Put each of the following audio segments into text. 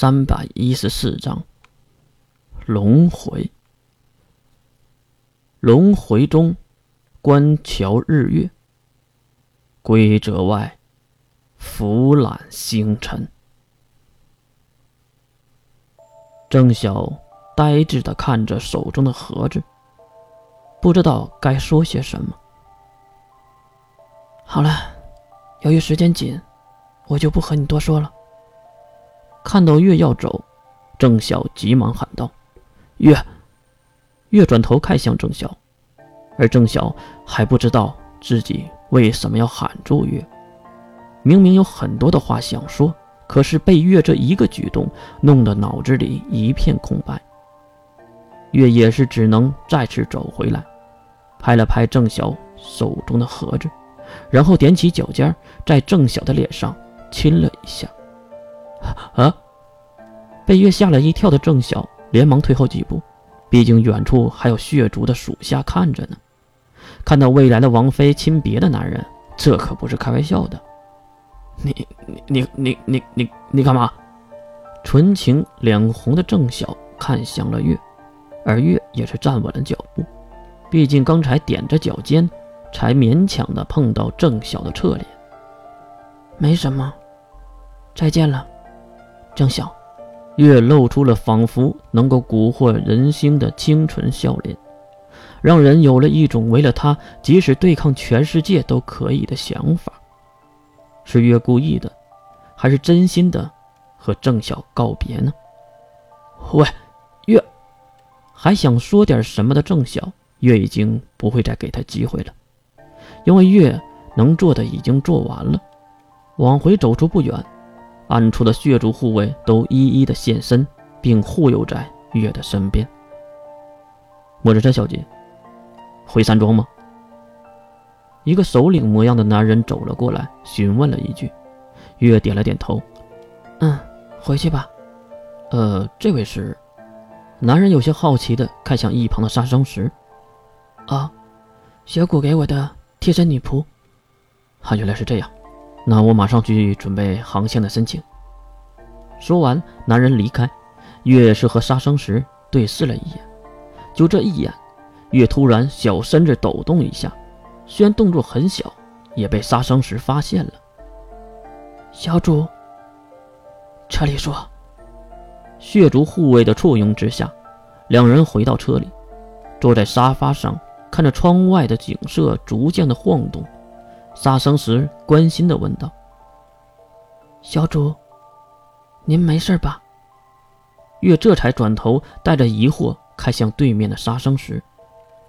三百一十四章轮回。轮回中，观瞧日月。归者外，俯览星辰。郑晓呆滞的看着手中的盒子，不知道该说些什么。好了，由于时间紧，我就不和你多说了。看到月要走，郑晓急忙喊道：“月！”月转头看向郑晓，而郑晓还不知道自己为什么要喊住月。明明有很多的话想说，可是被月这一个举动弄得脑子里一片空白。月也是只能再次走回来，拍了拍郑晓手中的盒子，然后踮起脚尖，在郑晓的脸上亲了一下。被月吓了一跳的郑晓连忙退后几步，毕竟远处还有血族的属下看着呢。看到未来的王妃亲别的男人，这可不是开玩笑的。你你你你你你你干嘛？纯情脸红的郑晓看向了月，而月也是站稳了脚步，毕竟刚才踮着脚尖，才勉强的碰到郑晓的侧脸。没什么，再见了。郑晓，月露出了仿佛能够蛊惑人心的清纯笑脸，让人有了一种为了他即使对抗全世界都可以的想法。是月故意的，还是真心的和郑晓告别呢？喂，月，还想说点什么的郑晓，月已经不会再给他机会了，因为月能做的已经做完了，往回走出不远。暗处的血族护卫都一一的现身，并护佑在月的身边。莫日山小姐，回山庄吗？一个首领模样的男人走了过来，询问了一句。月点了点头，嗯，回去吧。呃，这位是？男人有些好奇的看向一旁的杀生石。啊，小谷给我的贴身女仆。啊，原来是这样。那我马上去准备航线的申请。说完，男人离开。月是和杀生石对视了一眼，就这一眼，月突然小身子抖动一下，虽然动作很小，也被杀生石发现了。小主，车里说。血族护卫的簇拥之下，两人回到车里，坐在沙发上，看着窗外的景色逐渐的晃动。杀生石关心地问道：“小主，您没事吧？”月这才转头，带着疑惑看向对面的杀生石。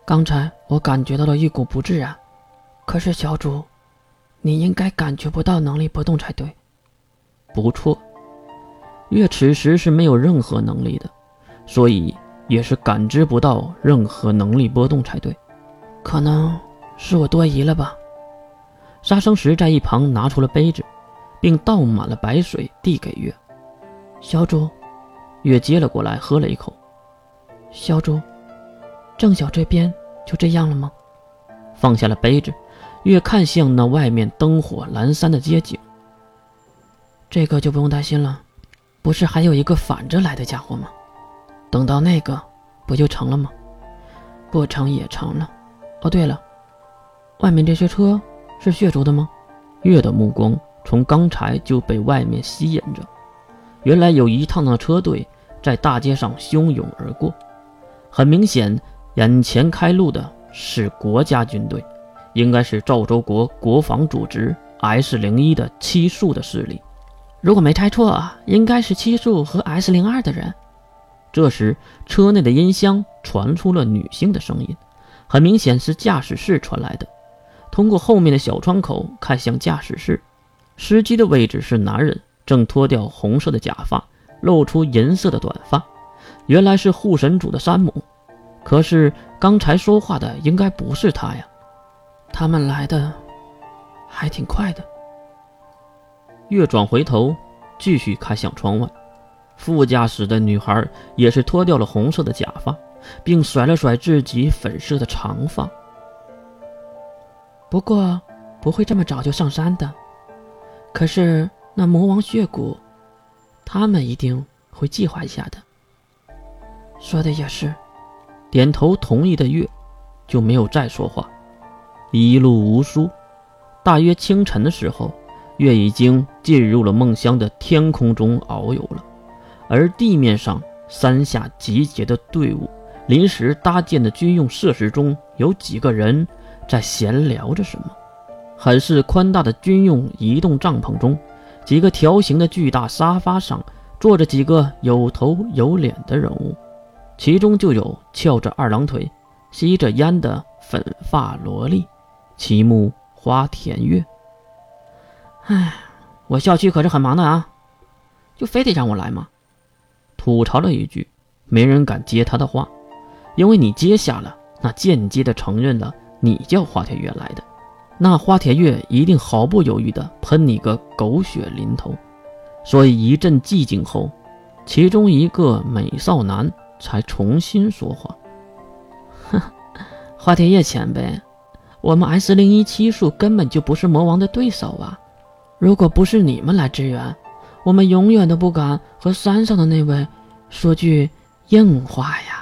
刚才我感觉到了一股不自然，可是小主，你应该感觉不到能力波动才对。不错，月此时是没有任何能力的，所以也是感知不到任何能力波动才对。可能是我多疑了吧。杀生石在一旁拿出了杯子，并倒满了白水递给月。小主，月接了过来，喝了一口。小主，郑晓这边就这样了吗？放下了杯子，月看向那外面灯火阑珊的街景。这个就不用担心了，不是还有一个反着来的家伙吗？等到那个，不就成了吗？不成也成了。哦，对了，外面这些车。是血族的吗？月的目光从刚才就被外面吸引着，原来有一趟趟车队在大街上汹涌而过。很明显，眼前开路的是国家军队，应该是赵州国国防组织 S 零一的七术的势力。如果没猜错，应该是七术和 S 零二的人。这时，车内的音箱传出了女性的声音，很明显是驾驶室传来的。通过后面的小窗口看向驾驶室，司机的位置是男人，正脱掉红色的假发，露出银色的短发。原来是护神主的山姆，可是刚才说话的应该不是他呀。他们来的还挺快的。月转回头，继续看向窗外，副驾驶的女孩也是脱掉了红色的假发，并甩了甩自己粉色的长发。不过不会这么早就上山的。可是那魔王血骨，他们一定会计划一下的。说的也是，点头同意的月就没有再说话。一路无书，大约清晨的时候，月已经进入了梦乡的天空中遨游了，而地面上山下集结的队伍，临时搭建的军用设施中有几个人在闲聊着什么。很是宽大的军用移动帐篷中，几个条形的巨大沙发上坐着几个有头有脸的人物。其中就有翘着二郎腿、吸着烟的粉发萝莉，其目花田月。唉，我校区可是很忙的啊，就非得让我来吗？吐槽了一句，没人敢接他的话，因为你接下了，那间接的承认了你叫花田月来的，那花田月一定毫不犹豫的喷你个狗血淋头。所以一阵寂静后，其中一个美少男。才重新说话。哼，花田叶前辈，我们 S 零一七术根本就不是魔王的对手啊！如果不是你们来支援，我们永远都不敢和山上的那位说句硬话呀。